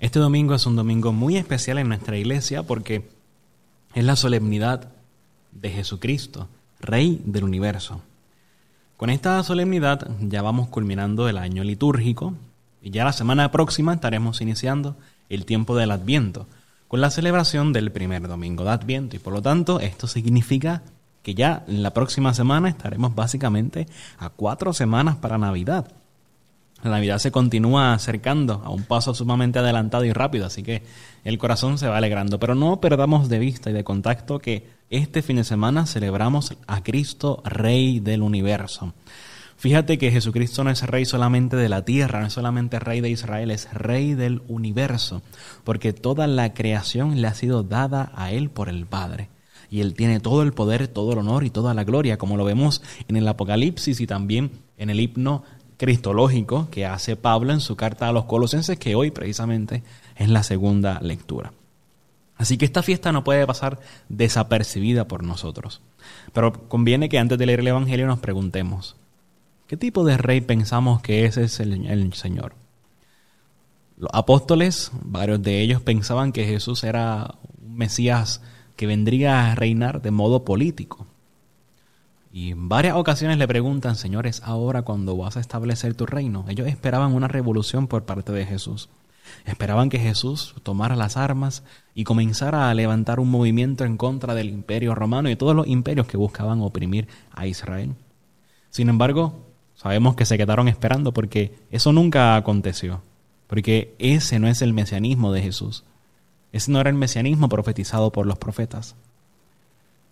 Este domingo es un domingo muy especial en nuestra iglesia porque es la solemnidad de Jesucristo, Rey del universo. Con esta solemnidad ya vamos culminando el año litúrgico y ya la semana próxima estaremos iniciando el tiempo del Adviento con la celebración del primer domingo de Adviento y por lo tanto esto significa que ya en la próxima semana estaremos básicamente a cuatro semanas para Navidad. La Navidad se continúa acercando a un paso sumamente adelantado y rápido, así que el corazón se va alegrando. Pero no perdamos de vista y de contacto que este fin de semana celebramos a Cristo, Rey del universo. Fíjate que Jesucristo no es rey solamente de la tierra, no es solamente rey de Israel, es rey del universo, porque toda la creación le ha sido dada a él por el Padre y Él tiene todo el poder, todo el honor y toda la gloria, como lo vemos en el Apocalipsis y también en el himno cristológico que hace Pablo en su carta a los colosenses, que hoy precisamente es la segunda lectura. Así que esta fiesta no puede pasar desapercibida por nosotros. Pero conviene que antes de leer el Evangelio nos preguntemos, ¿qué tipo de rey pensamos que ese es el, el Señor? Los apóstoles, varios de ellos pensaban que Jesús era un Mesías que vendría a reinar de modo político. Y en varias ocasiones le preguntan, señores, ahora cuando vas a establecer tu reino, ellos esperaban una revolución por parte de Jesús. Esperaban que Jesús tomara las armas y comenzara a levantar un movimiento en contra del imperio romano y todos los imperios que buscaban oprimir a Israel. Sin embargo, sabemos que se quedaron esperando porque eso nunca aconteció, porque ese no es el mesianismo de Jesús. Ese no era el mesianismo profetizado por los profetas.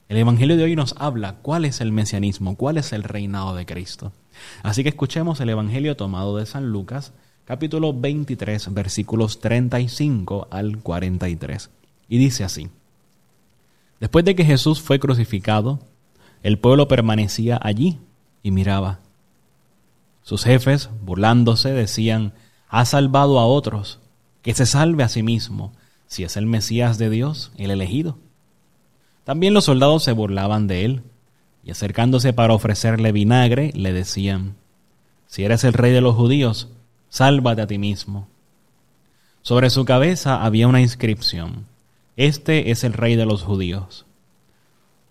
El Evangelio de hoy nos habla cuál es el mesianismo, cuál es el reinado de Cristo. Así que escuchemos el Evangelio tomado de San Lucas, capítulo 23, versículos 35 al 43. Y dice así, Después de que Jesús fue crucificado, el pueblo permanecía allí y miraba. Sus jefes, burlándose, decían, ha salvado a otros, que se salve a sí mismo si es el Mesías de Dios, el elegido. También los soldados se burlaban de él, y acercándose para ofrecerle vinagre, le decían, Si eres el rey de los judíos, sálvate a ti mismo. Sobre su cabeza había una inscripción, Este es el rey de los judíos.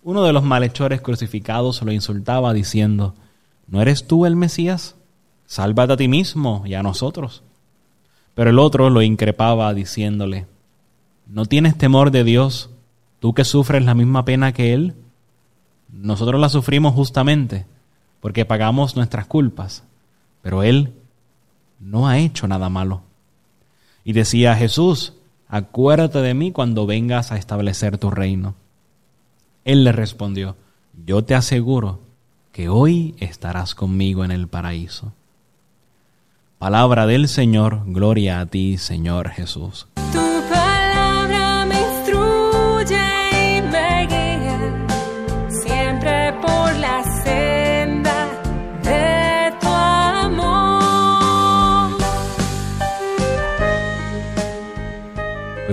Uno de los malhechores crucificados lo insultaba diciendo, ¿No eres tú el Mesías? Sálvate a ti mismo y a nosotros. Pero el otro lo increpaba diciéndole, ¿No tienes temor de Dios, tú que sufres la misma pena que Él? Nosotros la sufrimos justamente porque pagamos nuestras culpas, pero Él no ha hecho nada malo. Y decía Jesús, acuérdate de mí cuando vengas a establecer tu reino. Él le respondió, yo te aseguro que hoy estarás conmigo en el paraíso. Palabra del Señor, gloria a ti, Señor Jesús.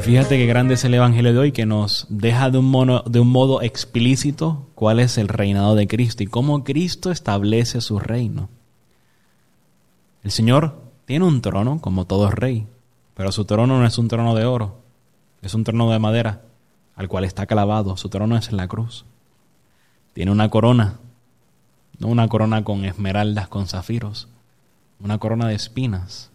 Fíjate qué grande es el Evangelio de hoy que nos deja de un, mono, de un modo explícito cuál es el reinado de Cristo y cómo Cristo establece su reino. El Señor tiene un trono, como todo rey, pero su trono no es un trono de oro, es un trono de madera al cual está clavado, su trono es en la cruz. Tiene una corona, no una corona con esmeraldas, con zafiros, una corona de espinas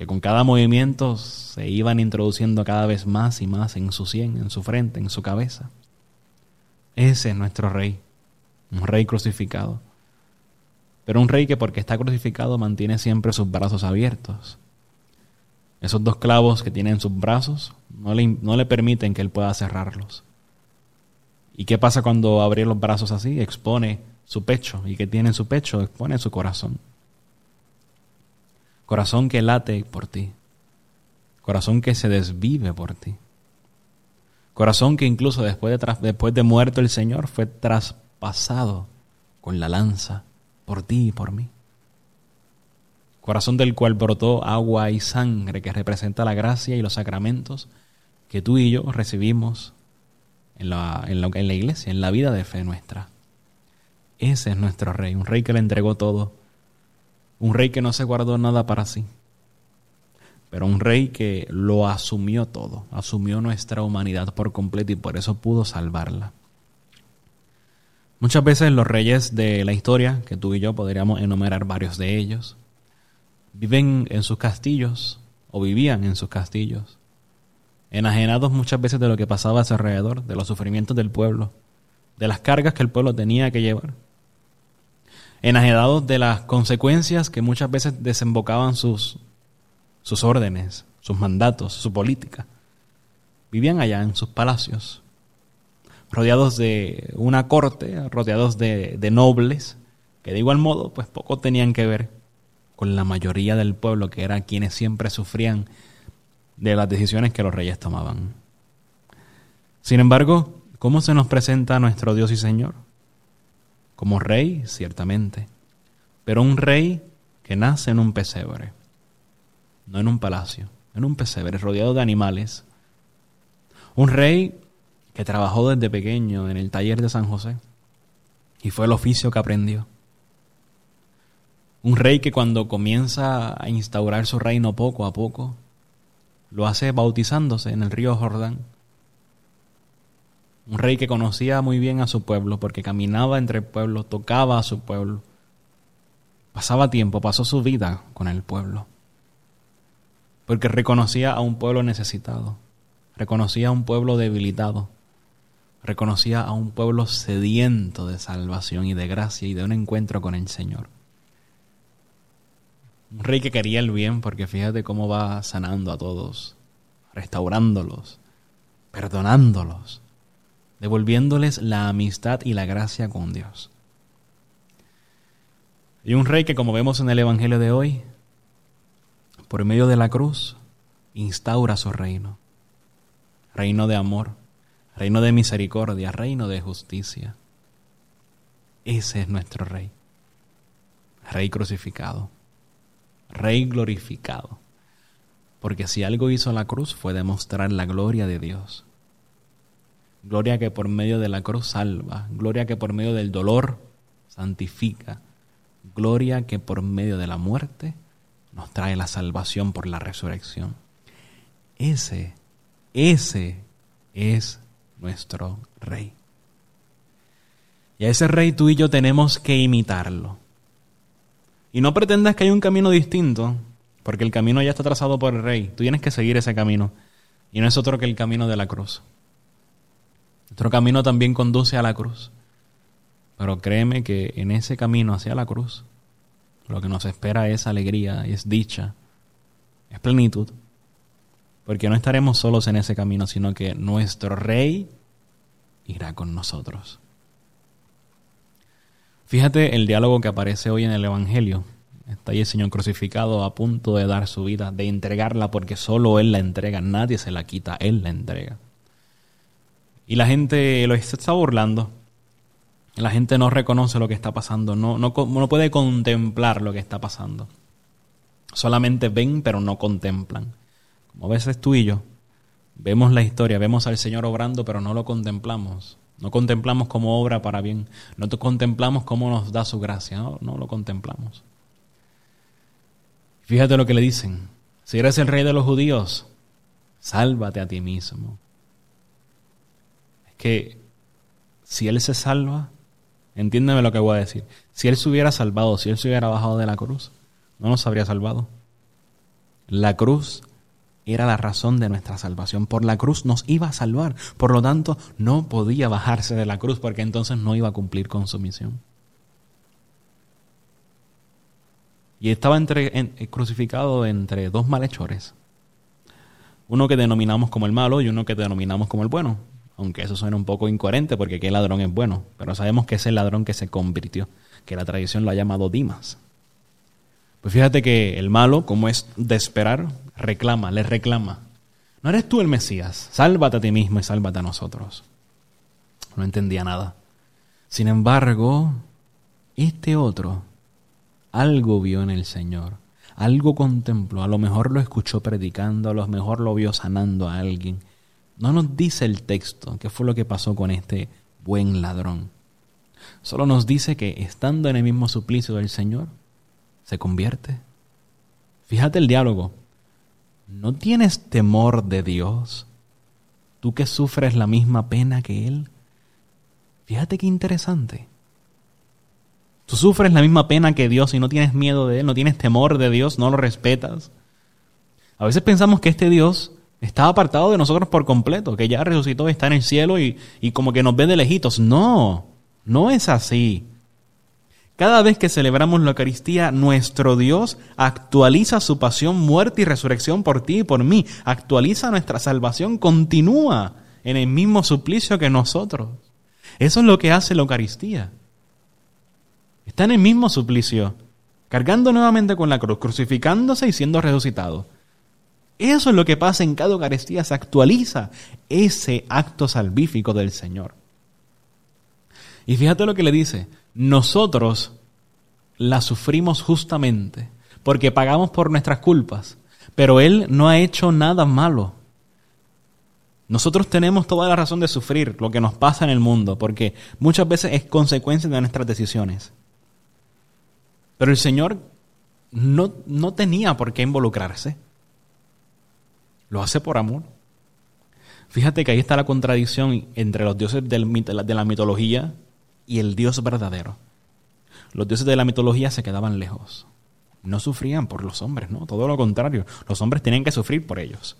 que con cada movimiento se iban introduciendo cada vez más y más en su sien, en su frente, en su cabeza. Ese es nuestro rey, un rey crucificado. Pero un rey que porque está crucificado mantiene siempre sus brazos abiertos. Esos dos clavos que tiene en sus brazos no le, no le permiten que él pueda cerrarlos. ¿Y qué pasa cuando abre los brazos así? Expone su pecho. ¿Y qué tiene en su pecho? Expone su corazón corazón que late por ti. Corazón que se desvive por ti. Corazón que incluso después de, muerto el Señor fue traspasado con la lanza por ti y por mí. Corazón del cual brotó agua y sangre que representa la gracia y los sacramentos que tú y yo recibimos en la iglesia, en la vida de fe nuestra. Ese es nuestro rey, un rey que le entregó todo, un rey que no se guardó nada para sí, pero un rey que lo asumió todo, asumió nuestra humanidad por completo y por eso pudo salvarla. Muchas veces los reyes de la historia, que tú y yo podríamos enumerar varios de ellos, viven en sus castillos o vivían en sus castillos, enajenados muchas veces de lo que pasaba a su alrededor, de los sufrimientos del pueblo, de las cargas que el pueblo tenía que llevar, enajenados de las consecuencias que muchas veces desembocaban sus sus órdenes, sus mandatos, su política. Vivían allá en sus palacios, rodeados de una corte, rodeados de, nobles, que de igual modo, pues poco tenían que ver con la mayoría del pueblo, que era quienes siempre sufrían de las decisiones que los reyes tomaban. Sin embargo, ¿cómo se nos presenta nuestro Dios y Señor? Como rey, ciertamente, pero un rey que nace en un pesebre no en un palacio, en un pesebre rodeado de animales. Un rey que trabajó desde pequeño en el taller de San José y fue el oficio que aprendió. Un rey que cuando comienza a instaurar su reino poco a poco, lo hace bautizándose en el río Jordán. Un rey que conocía muy bien a su pueblo porque caminaba entre el pueblo, tocaba a su pueblo, pasaba tiempo, pasó su vida con el pueblo. Porque reconocía a un pueblo necesitado, reconocía a un pueblo debilitado, reconocía a un pueblo sediento de salvación y de gracia y de un encuentro con el Señor. Un rey que quería el bien, porque fíjate cómo va sanando a todos, restaurándolos, perdonándolos, devolviéndoles la amistad y la gracia con Dios. Y un rey que, como vemos en el Evangelio de hoy, por medio de la cruz, instaura su reino. Reino de amor, reino de misericordia, reino de justicia. Ese es nuestro rey. Rey crucificado. Rey glorificado. Porque si algo hizo la cruz fue demostrar la gloria de Dios. Gloria que por medio de la cruz salva. Gloria que por medio del dolor santifica. Gloria que por medio de la muerte nos trae la salvación por la resurrección. Ese, ese es nuestro Rey. Y a ese Rey tú y yo tenemos que imitarlo. Y no pretendas que hay un camino distinto, porque el camino ya está trazado por el Rey. Tú tienes que seguir ese camino. Y no es otro que el camino de la cruz. Nuestro camino también conduce a la cruz. Pero créeme que en ese camino hacia la cruz lo que nos espera es alegría, es dicha, es plenitud. Porque no estaremos solos en ese camino, sino que nuestro Rey irá con nosotros. Fíjate el diálogo que aparece hoy en el Evangelio. Está ahí el Señor crucificado a punto de dar su vida, de entregarla porque solo Él la entrega, nadie se la quita, Él la entrega. Y la gente lo está burlando la gente no reconoce lo que está pasando, no, no, puede contemplar lo que está pasando. Solamente ven, pero no contemplan. Como a veces tú y yo, vemos la historia, vemos al Señor obrando, pero no lo contemplamos. No contemplamos cómo obra para bien. No contemplamos cómo nos da su gracia. No lo contemplamos. Fíjate lo que le dicen. Si eres el rey de los judíos, sálvate a ti mismo. Que si Él se salva, Entiéndeme lo que voy a decir. Si Él se hubiera salvado, si Él se hubiera bajado de la cruz, no nos habría salvado. La cruz era la razón de nuestra salvación. Por la cruz nos iba a salvar. Por lo tanto, no podía bajarse de la cruz porque entonces no iba a cumplir con su misión. Y estaba crucificado entre dos malhechores. Uno que denominamos como el malo y uno que denominamos como el bueno aunque eso suena un poco incoherente porque qué ladrón es bueno, pero sabemos que es el ladrón que se convirtió, que la tradición lo ha llamado Dimas. Pues fíjate que el malo, como es de esperar, reclama, le reclama. No eres tú el Mesías, sálvate a ti mismo y sálvate a nosotros. No entendía nada. Sin embargo, este otro algo vio en el Señor, algo contempló, a lo mejor lo escuchó predicando, a lo mejor lo vio sanando a alguien. No nos dice el texto qué fue lo que pasó con este buen ladrón. Solo nos dice que estando en el mismo suplicio del Señor, se convierte. Fíjate el diálogo. ¿No tienes temor de Dios? Tú que sufres la misma pena que Él. Fíjate qué interesante. Tú sufres la misma pena que Dios y no tienes miedo de Él, no tienes temor de Dios, no lo respetas. A veces pensamos que este Dios está apartado de nosotros por completo, que ya resucitó, está en el cielo y, y como que nos ve de lejitos. No, no es así. Cada vez que celebramos la Eucaristía, nuestro Dios actualiza su pasión, muerte y resurrección por ti y por mí. Actualiza nuestra salvación, continúa en el mismo suplicio que nosotros. Eso es lo que hace la Eucaristía. Está en el mismo suplicio, cargando nuevamente con la cruz, crucificándose y siendo resucitado. Eso es lo que pasa en cada Eucaristía, se actualiza ese acto salvífico del Señor. Y fíjate lo que le dice, nosotros la sufrimos justamente porque pagamos por nuestras culpas, pero Él no ha hecho nada malo. Nosotros tenemos toda la razón de sufrir lo que nos pasa en el mundo, porque muchas veces es consecuencia de nuestras decisiones. Pero el Señor no, no tenía por qué involucrarse. Lo hace por amor. Fíjate que ahí está la contradicción entre los dioses de la mitología y el Dios verdadero. Los dioses de la mitología se quedaban lejos. No sufrían por los hombres, no, todo lo contrario. Los hombres tenían que sufrir por ellos.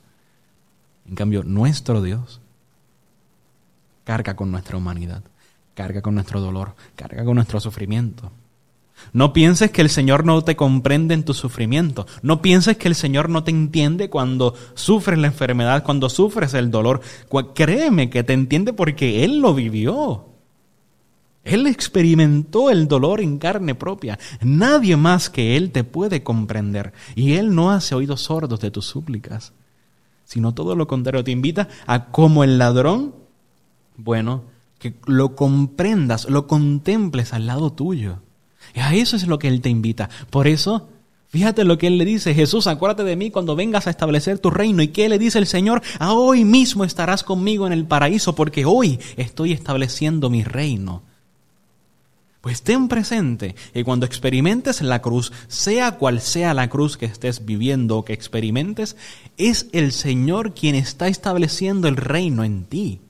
En cambio, nuestro Dios carga con nuestra humanidad, carga con nuestro dolor, carga con nuestro sufrimiento. No pienses que el Señor no te comprende en tu sufrimiento. No pienses que el Señor no te entiende cuando sufres la enfermedad, cuando sufres el dolor. Créeme que te entiende porque Él lo vivió. Él experimentó el dolor en carne propia. Nadie más que Él te puede comprender. Y Él no hace oídos sordos de tus súplicas, sino todo lo contrario. Te invita a, como el ladrón, bueno, que lo comprendas, lo contemples al lado tuyo. Y a eso es lo que Él te invita. Por eso, fíjate lo que Él le dice, Jesús, acuérdate de mí cuando vengas a establecer tu reino. ¿Y qué le dice el Señor? A hoy mismo estarás conmigo en el paraíso, porque hoy estoy estableciendo mi reino. Pues ten presente que cuando experimentes la cruz, sea cual sea la cruz que estés viviendo o que experimentes, es el Señor quien está estableciendo el reino en ti.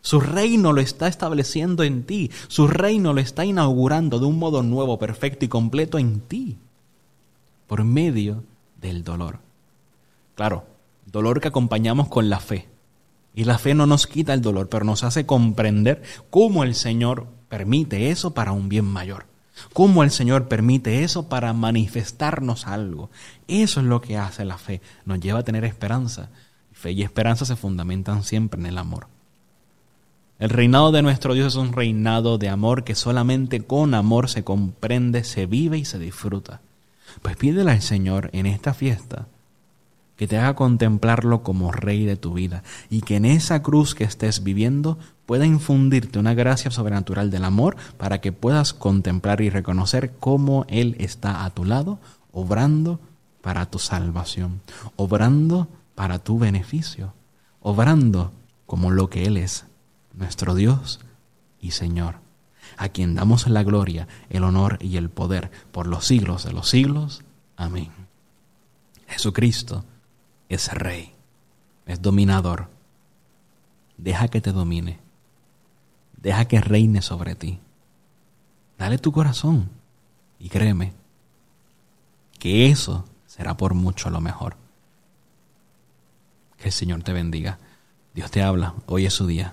Su reino lo está estableciendo en ti. Su reino lo está inaugurando de un modo nuevo, perfecto y completo en ti. Por medio del dolor. Claro, dolor que acompañamos con la fe. Y la fe no nos quita el dolor, pero nos hace comprender cómo el Señor permite eso para un bien mayor. Cómo el Señor permite eso para manifestarnos algo. Eso es lo que hace la fe. Nos lleva a tener esperanza. Fe y esperanza se fundamentan siempre en el amor. El reinado de nuestro Dios es un reinado de amor que solamente con amor se comprende, se vive y se disfruta. Pues pídele al Señor en esta fiesta que te haga contemplarlo como rey de tu vida y que en esa cruz que estés viviendo pueda infundirte una gracia sobrenatural del amor para que puedas contemplar y reconocer cómo Él está a tu lado, obrando para tu salvación, obrando para tu beneficio, obrando como lo que Él es, nuestro Dios y Señor, a quien damos la gloria, el honor y el poder por los siglos de los siglos. Amén. Jesucristo es Rey, es dominador. Deja que te domine. Deja que reine sobre ti. Dale tu corazón y créeme que eso será por mucho lo mejor. Que el Señor te bendiga. Dios te habla. Hoy es su día.